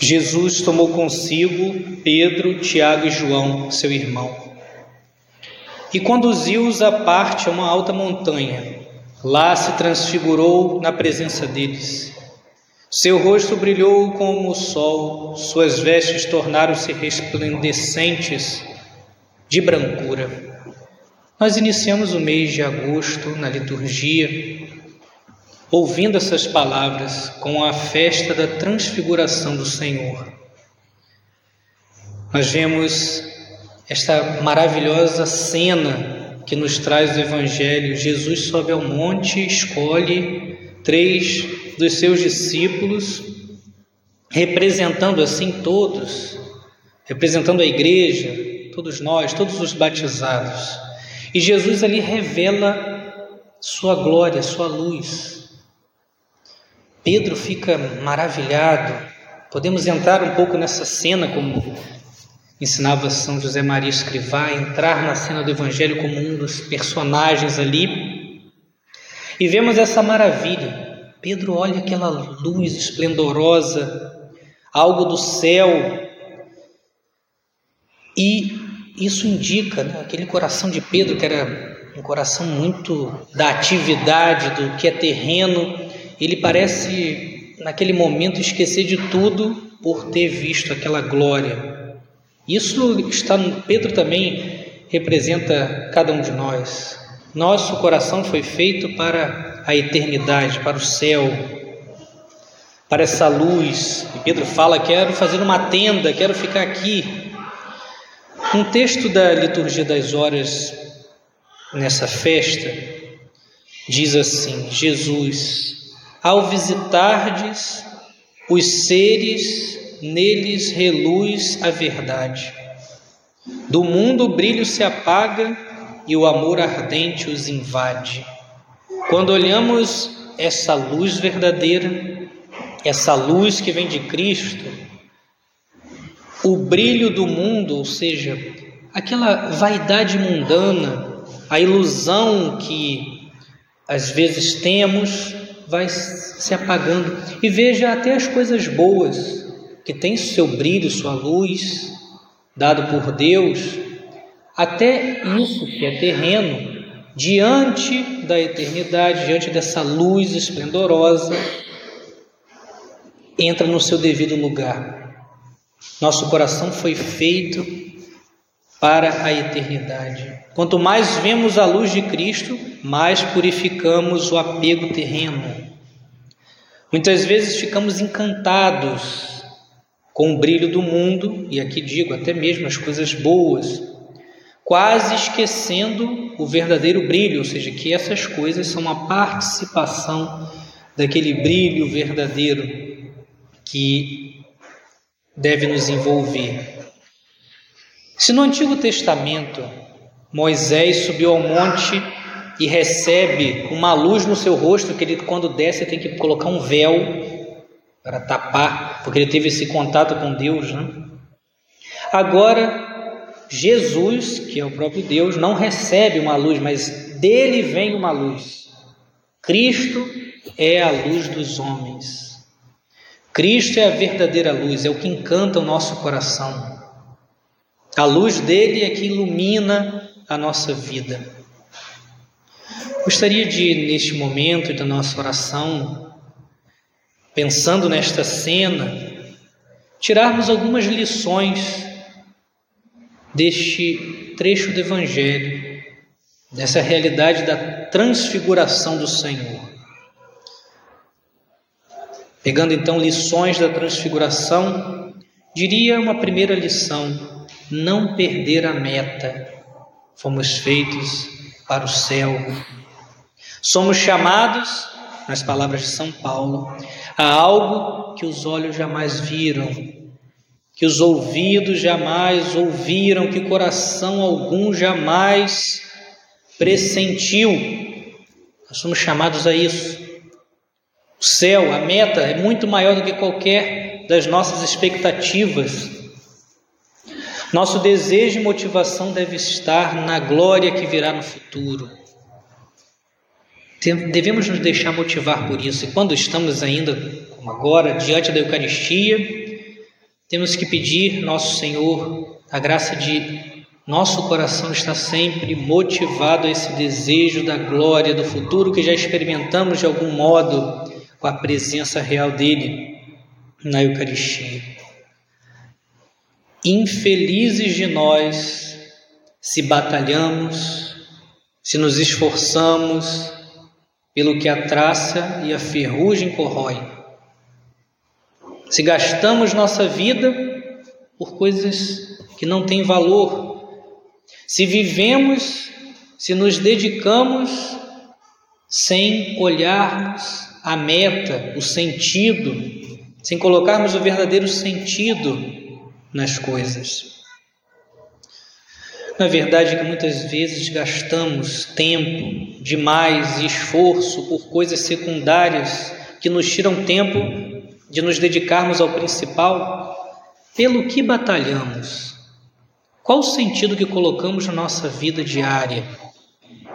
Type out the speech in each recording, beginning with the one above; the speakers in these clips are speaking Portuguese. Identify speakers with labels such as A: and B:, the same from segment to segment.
A: Jesus tomou consigo Pedro, Tiago e João, seu irmão, e conduziu-os à parte a uma alta montanha. Lá se transfigurou na presença deles. Seu rosto brilhou como o sol, suas vestes tornaram-se resplandecentes de brancura. Nós iniciamos o mês de agosto na liturgia, ouvindo essas palavras com a festa da transfiguração do Senhor. Nós vemos esta maravilhosa cena que nos traz o Evangelho. Jesus sobe ao monte, escolhe três dos seus discípulos, representando assim todos, representando a igreja, todos nós, todos os batizados. E Jesus ali revela sua glória, sua luz. Pedro fica maravilhado. Podemos entrar um pouco nessa cena, como ensinava São José Maria Escrivá, entrar na cena do Evangelho como um dos personagens ali. E vemos essa maravilha. Pedro olha aquela luz esplendorosa, algo do céu, e isso indica né, aquele coração de Pedro, que era um coração muito da atividade, do que é terreno, ele parece, naquele momento, esquecer de tudo por ter visto aquela glória. Isso está no Pedro também representa cada um de nós. Nosso coração foi feito para a eternidade, para o céu, para essa luz. E Pedro fala: Quero fazer uma tenda, quero ficar aqui. Um texto da liturgia das horas nessa festa diz assim: Jesus, ao visitardes os seres, neles reluz a verdade. Do mundo o brilho se apaga e o amor ardente os invade. Quando olhamos essa luz verdadeira, essa luz que vem de Cristo, o brilho do mundo, ou seja, aquela vaidade mundana, a ilusão que às vezes temos, vai se apagando. E veja até as coisas boas, que têm seu brilho, sua luz, dado por Deus, até isso que é terreno, diante da eternidade, diante dessa luz esplendorosa, entra no seu devido lugar. Nosso coração foi feito para a eternidade. Quanto mais vemos a luz de Cristo, mais purificamos o apego terreno. Muitas vezes ficamos encantados com o brilho do mundo, e aqui digo até mesmo as coisas boas, quase esquecendo o verdadeiro brilho, ou seja, que essas coisas são uma participação daquele brilho verdadeiro que deve nos envolver. Se no Antigo Testamento Moisés subiu ao monte e recebe uma luz no seu rosto, que ele quando desce tem que colocar um véu para tapar, porque ele teve esse contato com Deus, né? Agora Jesus, que é o próprio Deus, não recebe uma luz, mas dele vem uma luz. Cristo é a luz dos homens. Cristo é a verdadeira luz, é o que encanta o nosso coração. A luz dele é que ilumina a nossa vida. Gostaria de, neste momento da nossa oração, pensando nesta cena, tirarmos algumas lições deste trecho do Evangelho, dessa realidade da transfiguração do Senhor. Pegando então lições da transfiguração, diria uma primeira lição: não perder a meta. Fomos feitos para o céu. Somos chamados, nas palavras de São Paulo, a algo que os olhos jamais viram, que os ouvidos jamais ouviram, que coração algum jamais pressentiu. Nós somos chamados a isso. O céu, a meta é muito maior do que qualquer das nossas expectativas. Nosso desejo e motivação deve estar na glória que virá no futuro. Devemos nos deixar motivar por isso, e quando estamos ainda como agora, diante da Eucaristia, temos que pedir, nosso Senhor, a graça de nosso coração estar sempre motivado a esse desejo da glória, do futuro que já experimentamos de algum modo com a presença real dele na Eucaristia. Infelizes de nós se batalhamos, se nos esforçamos pelo que a traça e a ferrugem corroem. Se gastamos nossa vida por coisas que não têm valor, se vivemos, se nos dedicamos sem olharmos a meta, o sentido, sem colocarmos o verdadeiro sentido nas coisas. Na verdade, que muitas vezes gastamos tempo demais e esforço por coisas secundárias que nos tiram tempo de nos dedicarmos ao principal. Pelo que batalhamos? Qual o sentido que colocamos na nossa vida diária?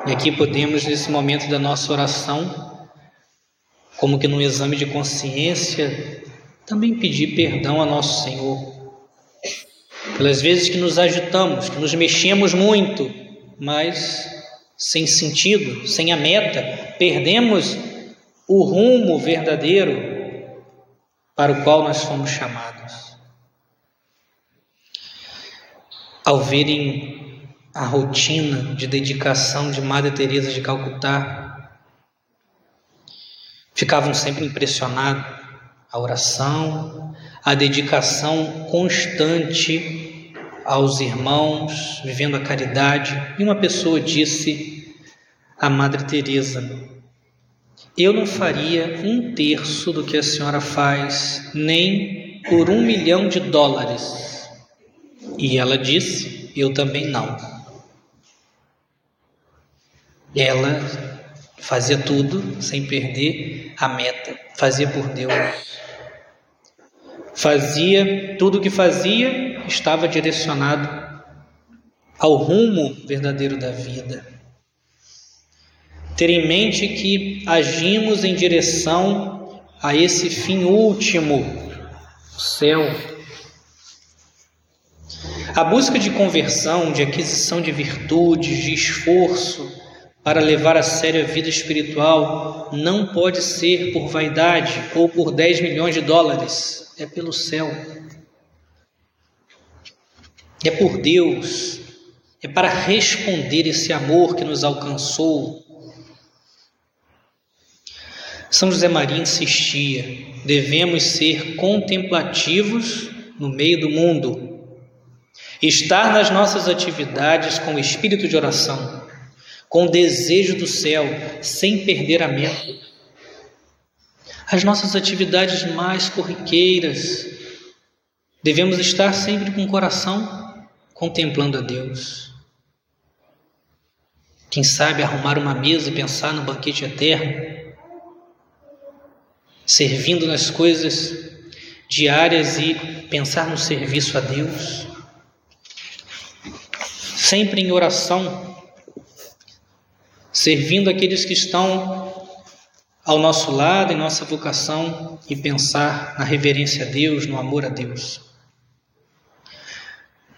A: E aqui podemos, nesse momento da nossa oração, como que num exame de consciência, também pedir perdão a nosso Senhor pelas vezes que nos agitamos, que nos mexemos muito, mas sem sentido, sem a meta, perdemos o rumo verdadeiro para o qual nós fomos chamados. Ao verem a rotina de dedicação de Madre Teresa de Calcutá, ficavam sempre impressionados a oração, a dedicação constante aos irmãos, vivendo a caridade. E uma pessoa disse à Madre Teresa: Eu não faria um terço do que a senhora faz, nem por um milhão de dólares. E ela disse: Eu também não. Ela fazia tudo sem perder a meta, fazia por Deus. Fazia tudo o que fazia estava direcionado ao rumo verdadeiro da vida. Ter em mente que agimos em direção a esse fim último, o céu. A busca de conversão, de aquisição de virtudes, de esforço para levar a sério a vida espiritual não pode ser por vaidade ou por 10 milhões de dólares é pelo céu, é por Deus, é para responder esse amor que nos alcançou. São José Maria insistia: devemos ser contemplativos no meio do mundo, estar nas nossas atividades com o espírito de oração, com o desejo do céu, sem perder a meta as nossas atividades mais corriqueiras. Devemos estar sempre com o coração contemplando a Deus. Quem sabe arrumar uma mesa e pensar no banquete eterno, servindo nas coisas diárias e pensar no serviço a Deus. Sempre em oração, servindo aqueles que estão ao nosso lado, em nossa vocação e pensar na reverência a Deus, no amor a Deus.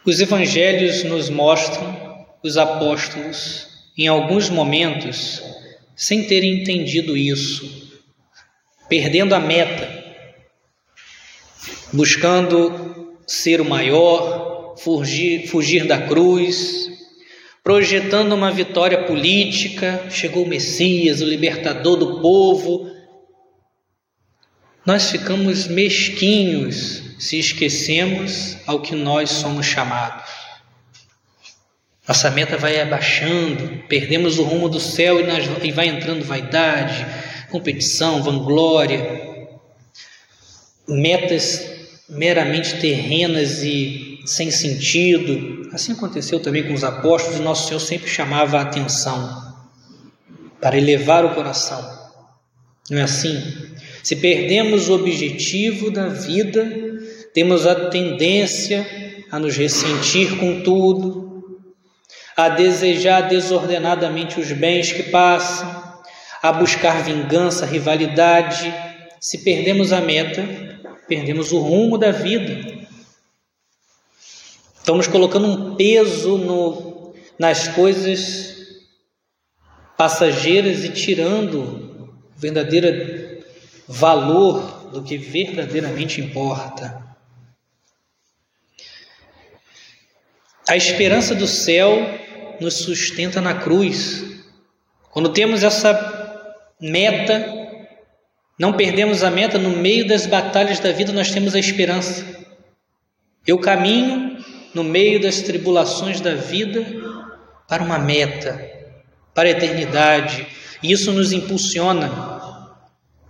A: Os evangelhos nos mostram os apóstolos, em alguns momentos, sem terem entendido isso, perdendo a meta, buscando ser o maior, fugir, fugir da cruz, projetando uma vitória política, chegou o Messias, o libertador do povo. Nós ficamos mesquinhos se esquecemos ao que nós somos chamados. Nossa meta vai abaixando, perdemos o rumo do céu e, vai entrando vaidade, competição, vanglória, metas meramente terrenas e sem sentido. Assim aconteceu também com os apóstolos, nosso Senhor sempre chamava a atenção para elevar o coração. Não é assim? Se perdemos o objetivo da vida, temos a tendência a nos ressentir com tudo, a desejar desordenadamente os bens que passam, a buscar vingança, rivalidade, se perdemos a meta, perdemos o rumo da vida. Estamos colocando um peso no, nas coisas passageiras e tirando o verdadeiro valor do que verdadeiramente importa. A esperança do céu nos sustenta na cruz. Quando temos essa meta, não perdemos a meta, no meio das batalhas da vida nós temos a esperança. Eu caminho no meio das tribulações da vida para uma meta, para a eternidade, e isso nos impulsiona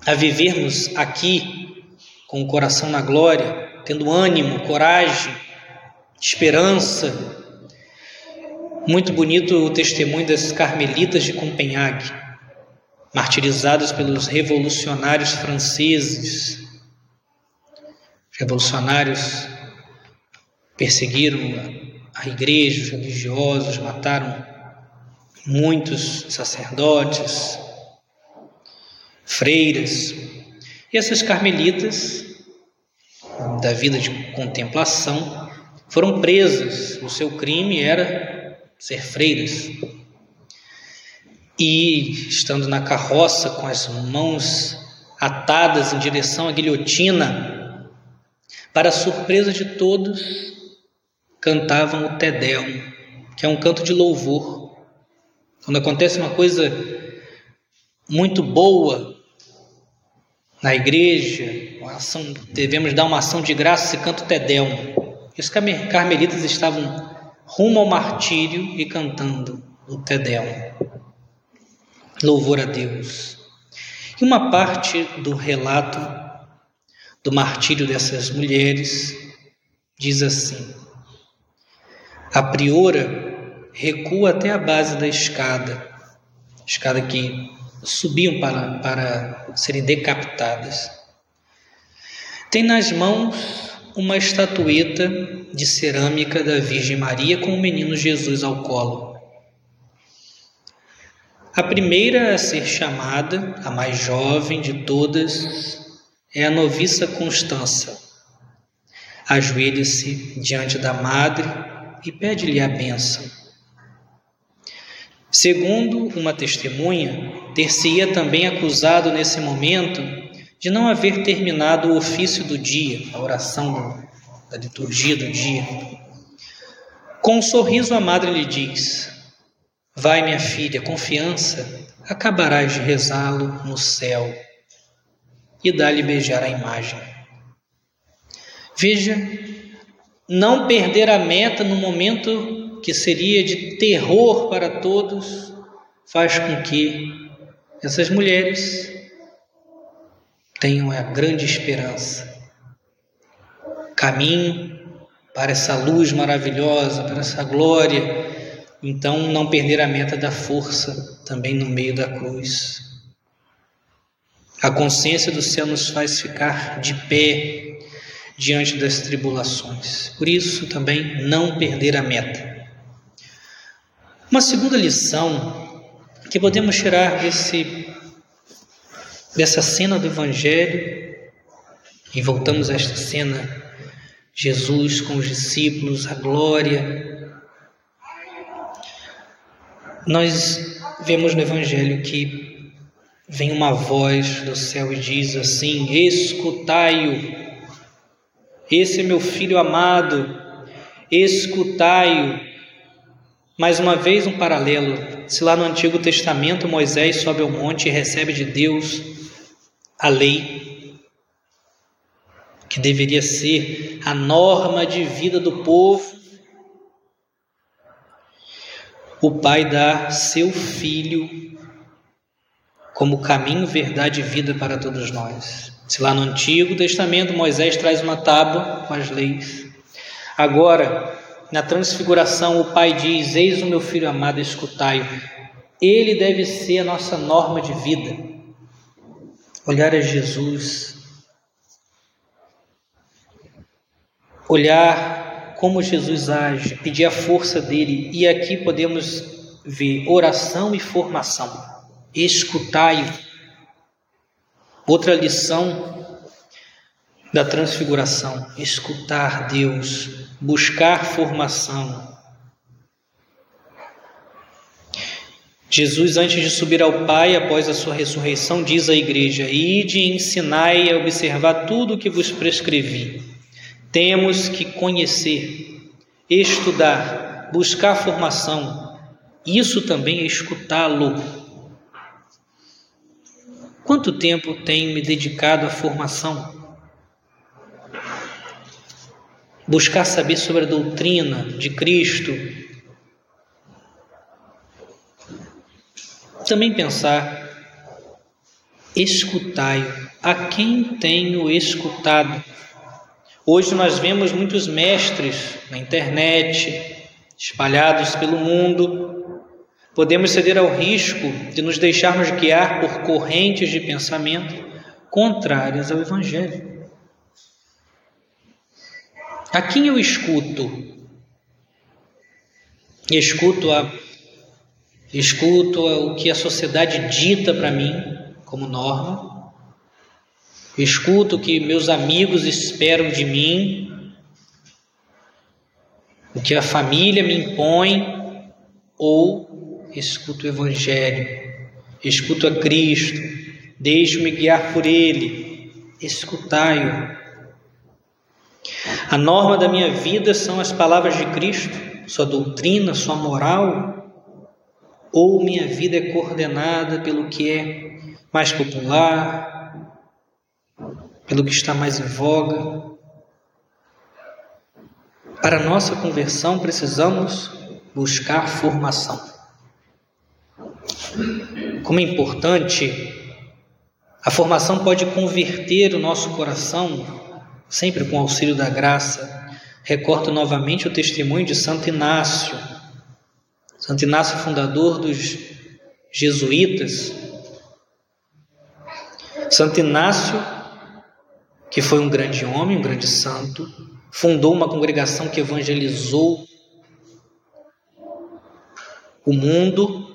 A: a vivermos aqui com o coração na glória, tendo ânimo, coragem, esperança. Muito bonito o testemunho das carmelitas de Copenhague martirizados pelos revolucionários franceses. Os revolucionários perseguiram a igreja, os religiosos, mataram muitos sacerdotes, freiras. E essas carmelitas, da vida de contemplação, foram presas. O seu crime era ser freiras e, estando na carroça com as mãos atadas em direção à guilhotina, para surpresa de todos, cantavam o Tedeum, que é um canto de louvor. Quando acontece uma coisa muito boa na igreja, ação, devemos dar uma ação de graça, se canta o Tedeum. E os carmelitas estavam rumo ao martírio e cantando o Tedeum louvor a Deus. E uma parte do relato do martírio dessas mulheres diz assim: A priora recua até a base da escada, escada que subiam para, para serem decapitadas. Tem nas mãos uma estatueta de cerâmica da Virgem Maria com o menino Jesus ao colo. A primeira a ser chamada, a mais jovem de todas, é a noviça Constança. Ajoelha-se diante da madre e pede-lhe a bênção. Segundo uma testemunha, ter-se-ia também acusado nesse momento de não haver terminado o ofício do dia, a oração da liturgia do dia. Com um sorriso, a madre lhe diz: Vai, minha filha, confiança, acabarás de rezá-lo no céu e dá-lhe beijar a imagem. Veja, não perder a meta no momento que seria de terror para todos faz com que essas mulheres tenham a grande esperança. Caminho para essa luz maravilhosa, para essa glória então, não perder a meta da força também no meio da cruz. A consciência do céu nos faz ficar de pé diante das tribulações. Por isso, também não perder a meta. Uma segunda lição que podemos tirar desse, dessa cena do Evangelho, e voltamos a esta cena, Jesus com os discípulos, a glória, nós vemos no Evangelho que vem uma voz do céu e diz assim: Escutai-o, esse é meu filho amado, escutai-o. Mais uma vez, um paralelo. Se lá no Antigo Testamento Moisés sobe ao monte e recebe de Deus a lei, que deveria ser a norma de vida do povo, o Pai dá seu Filho como caminho, verdade e vida para todos nós. Se lá no Antigo Testamento Moisés traz uma tábua com as leis, agora na transfiguração o Pai diz: Eis o meu filho amado, escutai-o. Ele deve ser a nossa norma de vida. Olhar a Jesus, olhar como Jesus age, pedir a força dele, e aqui podemos ver oração e formação. Escutai-o. Outra lição da transfiguração: escutar Deus, buscar formação. Jesus, antes de subir ao Pai após a sua ressurreição, diz à igreja: Ide e ensinai a observar tudo o que vos prescrevi. Temos que conhecer, estudar, buscar formação. Isso também é escutá-lo. Quanto tempo tenho me dedicado à formação? Buscar saber sobre a doutrina de Cristo, também pensar, escutai a quem tenho escutado. Hoje nós vemos muitos mestres na internet, espalhados pelo mundo. Podemos ceder ao risco de nos deixarmos guiar por correntes de pensamento contrárias ao Evangelho. A quem eu escuto? Escuto a escuto o que a sociedade dita para mim como norma, escuto o que meus amigos esperam de mim, o que a família me impõe, ou escuto o Evangelho, escuto a Cristo, deixo-me guiar por Ele, escutai-o. A norma da minha vida são as palavras de Cristo, sua doutrina, sua moral, ou minha vida é coordenada pelo que é mais popular, pelo que está mais em voga. Para nossa conversão precisamos buscar formação. Como é importante, a formação pode converter o nosso coração, sempre com o auxílio da graça. Recordo novamente o testemunho de Santo Inácio Santo Inácio, fundador dos jesuítas. Santo Inácio, que foi um grande homem, um grande santo, fundou uma congregação que evangelizou o mundo,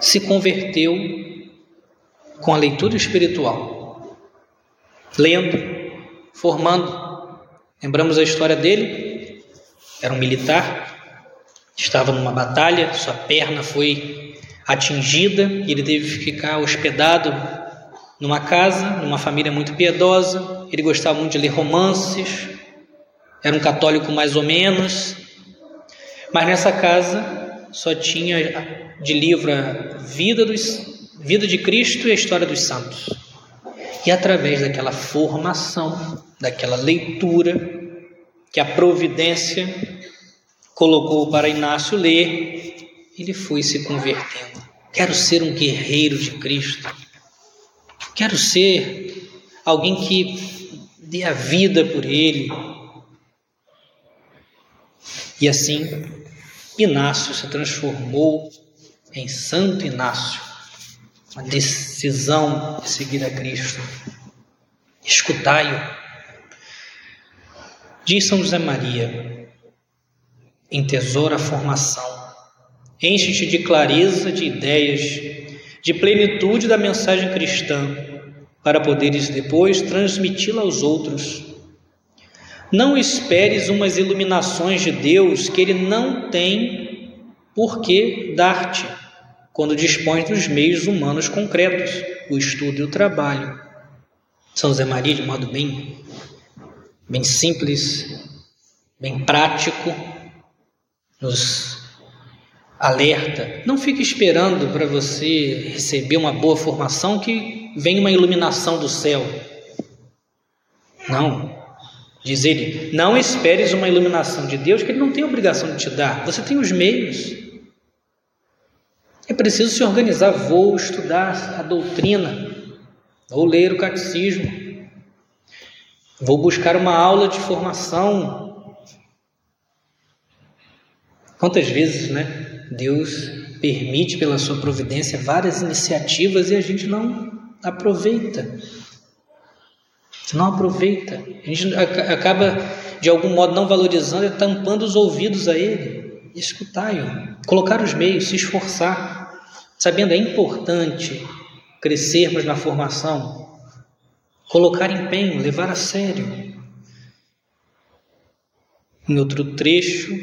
A: se converteu com a leitura espiritual, lendo, formando. Lembramos a história dele? Era um militar, estava numa batalha, sua perna foi atingida, ele teve que ficar hospedado numa casa, numa família muito piedosa. Ele gostava muito de ler romances, era um católico mais ou menos, mas nessa casa só tinha de livro vida, dos, vida de Cristo e a história dos santos. E através daquela formação, daquela leitura, que a providência colocou para Inácio ler, ele foi se convertendo. Quero ser um guerreiro de Cristo. Quero ser alguém que dê a vida por Ele. E assim, Inácio se transformou em Santo Inácio. Uma decisão de seguir a Cristo. Escutai-o. Diz São José Maria: Entesoura a formação. Enche-te de clareza de ideias, de plenitude da mensagem cristã, para poderes depois transmiti-la aos outros. Não esperes umas iluminações de Deus que Ele não tem por que dar-te, quando dispões dos meios humanos concretos, o estudo e o trabalho. São Zé Maria, de modo bem, bem simples, bem prático, nos alerta. Não fique esperando para você receber uma boa formação que venha uma iluminação do céu. Não. Diz ele: não esperes uma iluminação de Deus que ele não tem obrigação de te dar. Você tem os meios. É preciso se organizar. Vou estudar a doutrina, vou ler o catecismo, vou buscar uma aula de formação Quantas vezes, né, Deus permite pela sua providência várias iniciativas e a gente não aproveita. Não aproveita. A gente acaba de algum modo não valorizando e tampando os ouvidos a ele. Escutai-o, colocar os meios, se esforçar, sabendo é importante crescermos na formação, colocar empenho, levar a sério. Em outro trecho,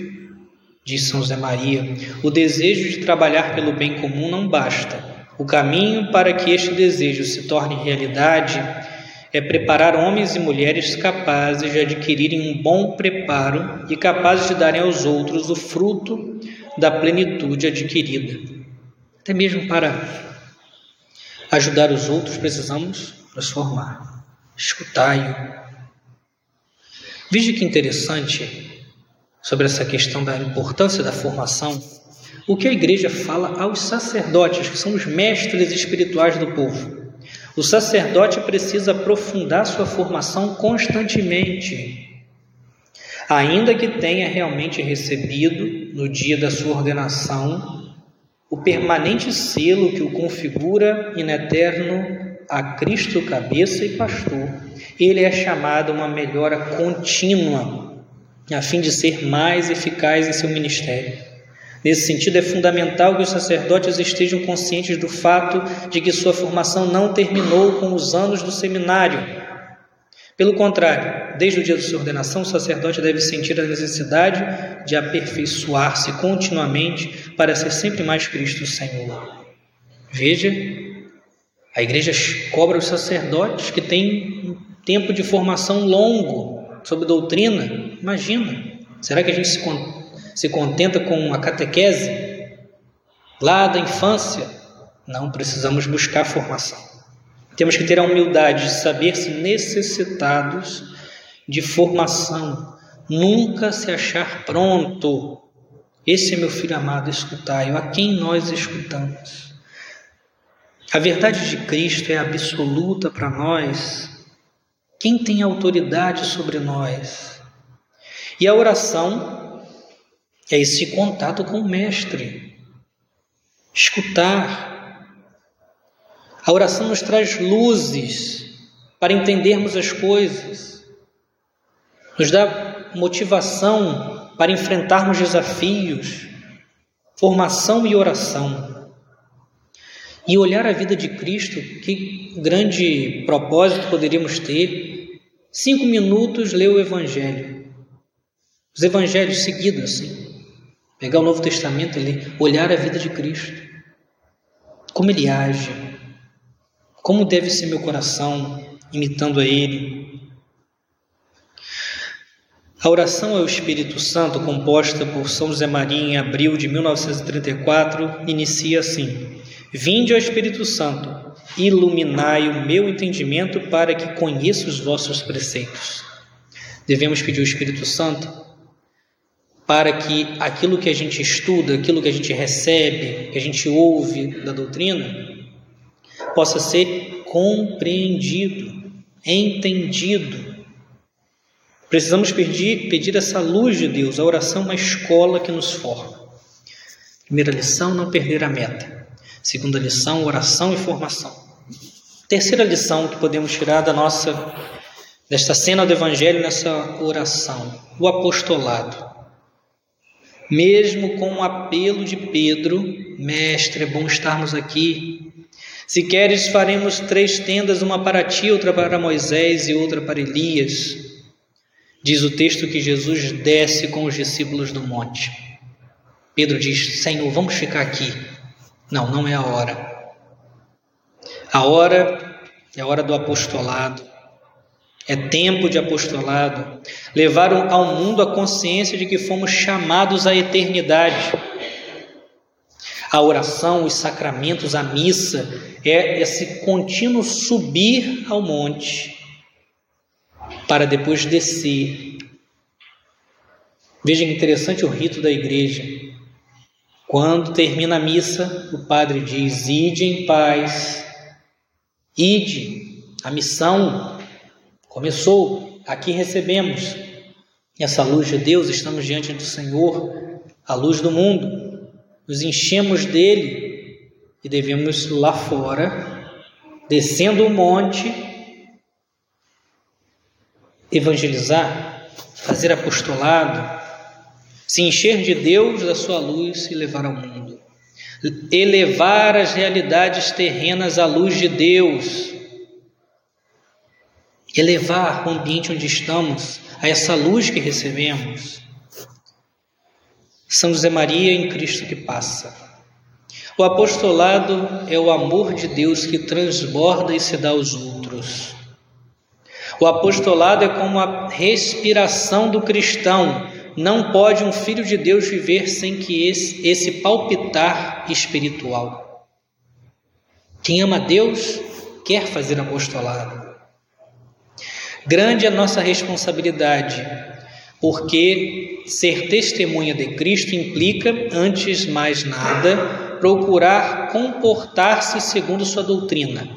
A: diz São José Maria, o desejo de trabalhar pelo bem comum não basta. O caminho para que este desejo se torne realidade é preparar homens e mulheres capazes de adquirirem um bom preparo e capazes de darem aos outros o fruto da plenitude adquirida. Até mesmo para ajudar os outros, precisamos nos formar. Escutai-o. Veja que interessante sobre essa questão da importância da formação. O que a igreja fala aos sacerdotes, que são os mestres espirituais do povo. O sacerdote precisa aprofundar sua formação constantemente, ainda que tenha realmente recebido, no dia da sua ordenação, o permanente selo que o configura in eterno a Cristo, cabeça e pastor. Ele é chamado a uma melhora contínua, a fim de ser mais eficaz em seu ministério. Nesse sentido, é fundamental que os sacerdotes estejam conscientes do fato de que sua formação não terminou com os anos do seminário. Pelo contrário, desde o dia de sua ordenação, o sacerdote deve sentir a necessidade de aperfeiçoar-se continuamente para ser sempre mais Cristo Senhor. Veja, a igreja cobra os sacerdotes que têm um tempo de formação longo sobre doutrina. Imagina, será que a gente se se contenta com a catequese lá da infância. Não precisamos buscar formação. Temos que ter a humildade de saber-se necessitados de formação, nunca se achar pronto. Esse é meu filho amado, escutai, a quem nós escutamos. A verdade de Cristo é absoluta para nós. Quem tem autoridade sobre nós? E a oração é esse contato com o Mestre. Escutar. A oração nos traz luzes para entendermos as coisas, nos dá motivação para enfrentarmos desafios, formação e oração. E olhar a vida de Cristo, que grande propósito poderíamos ter? Cinco minutos ler o Evangelho. Os Evangelhos seguidos, assim. Pegar o Novo Testamento e olhar a vida de Cristo. Como ele age. Como deve ser meu coração imitando a ele. A oração ao Espírito Santo, composta por São José Maria em abril de 1934, inicia assim: Vinde ao Espírito Santo, iluminai o meu entendimento para que conheça os vossos preceitos. Devemos pedir ao Espírito Santo para que aquilo que a gente estuda, aquilo que a gente recebe, que a gente ouve da doutrina, possa ser compreendido, entendido. Precisamos pedir, pedir essa luz de Deus. A oração é uma escola que nos forma. Primeira lição: não perder a meta. Segunda lição: oração e formação. Terceira lição que podemos tirar da nossa desta cena do Evangelho nessa oração: o apostolado. Mesmo com o apelo de Pedro, Mestre, é bom estarmos aqui. Se queres, faremos três tendas, uma para ti, outra para Moisés e outra para Elias. Diz o texto que Jesus desce com os discípulos do monte. Pedro diz: Senhor, vamos ficar aqui. Não, não é a hora. A hora é a hora do apostolado. É tempo de apostolado. Levar ao mundo a consciência de que fomos chamados à eternidade. A oração, os sacramentos, a missa é esse contínuo subir ao monte para depois descer. Veja que interessante o rito da igreja. Quando termina a missa, o padre diz: Ide em paz, ide. A missão Começou, aqui recebemos essa luz de Deus, estamos diante do Senhor, a luz do mundo, nos enchemos dele e devemos lá fora, descendo o monte, evangelizar, fazer apostolado, se encher de Deus, da sua luz e levar ao mundo. elevar as realidades terrenas à luz de Deus, elevar o ambiente onde estamos a essa luz que recebemos. São José Maria em Cristo que passa. O apostolado é o amor de Deus que transborda e se dá aos outros. O apostolado é como a respiração do cristão. Não pode um filho de Deus viver sem que esse, esse palpitar espiritual. Quem ama Deus quer fazer apostolado. Grande é a nossa responsabilidade, porque ser testemunha de Cristo implica, antes mais nada, procurar comportar-se segundo sua doutrina,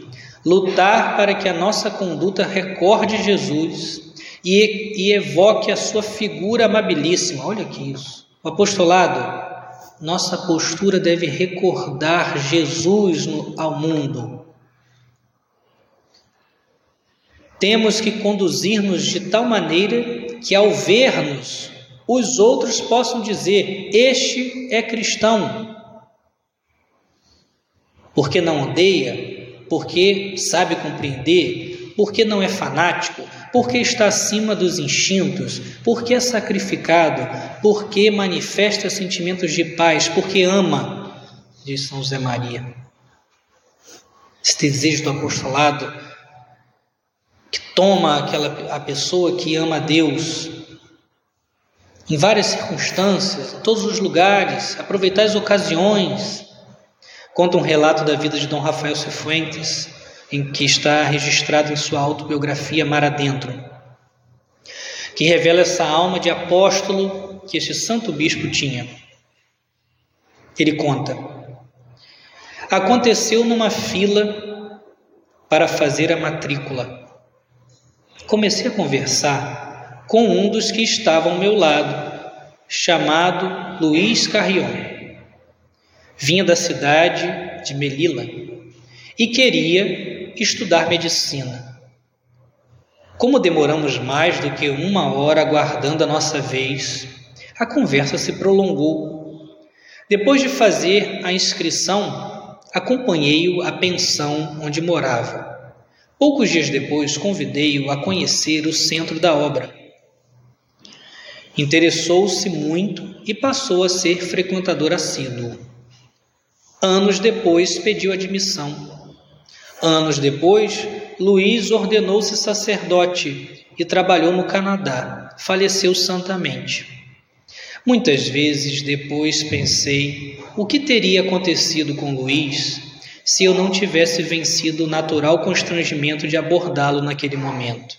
A: lutar para que a nossa conduta recorde Jesus e, e evoque a sua figura amabilíssima. Olha aqui isso. O apostolado, nossa postura deve recordar Jesus no, ao mundo. Temos que conduzir-nos de tal maneira que, ao ver-nos, os outros possam dizer: Este é cristão porque não odeia, porque sabe compreender, porque não é fanático, porque está acima dos instintos, porque é sacrificado, porque manifesta sentimentos de paz, porque ama, diz São José Maria. Esse desejo do apostolado que toma aquela a pessoa que ama a Deus em várias circunstâncias, em todos os lugares, aproveitar as ocasiões, conta um relato da vida de Dom Rafael Cifuentes, em que está registrado em sua autobiografia Mar Adentro, que revela essa alma de apóstolo que este santo bispo tinha. Ele conta: Aconteceu numa fila para fazer a matrícula. Comecei a conversar com um dos que estavam ao meu lado, chamado Luiz Carrion vinha da cidade de Melilla e queria estudar medicina. Como demoramos mais do que uma hora aguardando a nossa vez, a conversa se prolongou. Depois de fazer a inscrição, acompanhei-o à pensão onde morava. Poucos dias depois, convidei-o a conhecer o centro da obra. Interessou-se muito e passou a ser frequentador assíduo. Anos depois, pediu admissão. Anos depois, Luiz ordenou-se sacerdote e trabalhou no Canadá. Faleceu santamente. Muitas vezes depois pensei o que teria acontecido com Luiz se eu não tivesse vencido o natural constrangimento de abordá-lo naquele momento.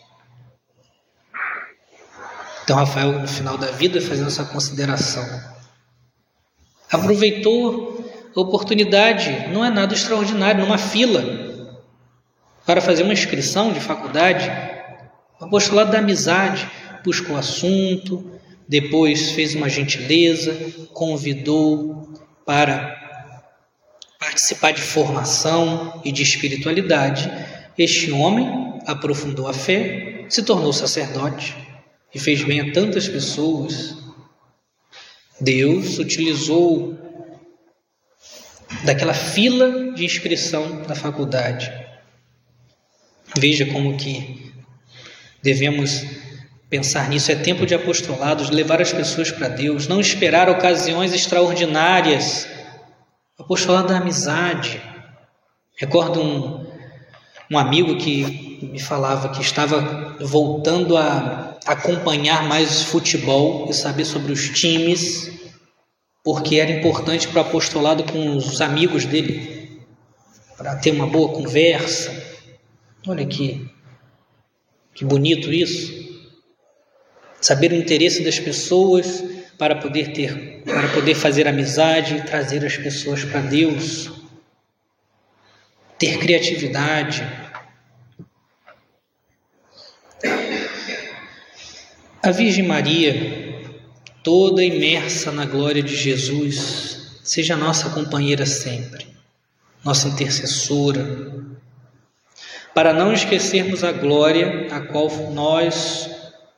A: Então, Rafael, no final da vida, fazendo essa consideração, aproveitou oportunidade não é nada extraordinário, numa fila para fazer uma inscrição de faculdade, o apostolado da amizade buscou assunto, depois fez uma gentileza, convidou para participar de formação e de espiritualidade. Este homem aprofundou a fé, se tornou sacerdote e fez bem a tantas pessoas. Deus utilizou daquela fila de inscrição da faculdade. Veja como que devemos pensar nisso. É tempo de apostolados, levar as pessoas para Deus, não esperar ocasiões extraordinárias. Apostolado da amizade. Recordo um, um amigo que me falava que estava voltando a acompanhar mais futebol e saber sobre os times porque era importante para o apostolado com os amigos dele, para ter uma boa conversa. Olha que, que bonito isso. Saber o interesse das pessoas para poder ter, para poder fazer amizade e trazer as pessoas para Deus. Ter criatividade. A Virgem Maria toda imersa na glória de Jesus, seja nossa companheira sempre, nossa intercessora, para não esquecermos a glória a qual nós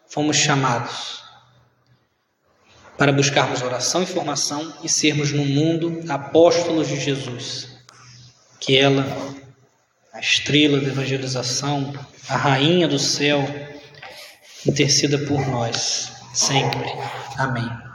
A: fomos chamados. Para buscarmos oração e formação e sermos no mundo apóstolos de Jesus. Que ela, a estrela da evangelização, a rainha do céu, interceda por nós sempre. Amém.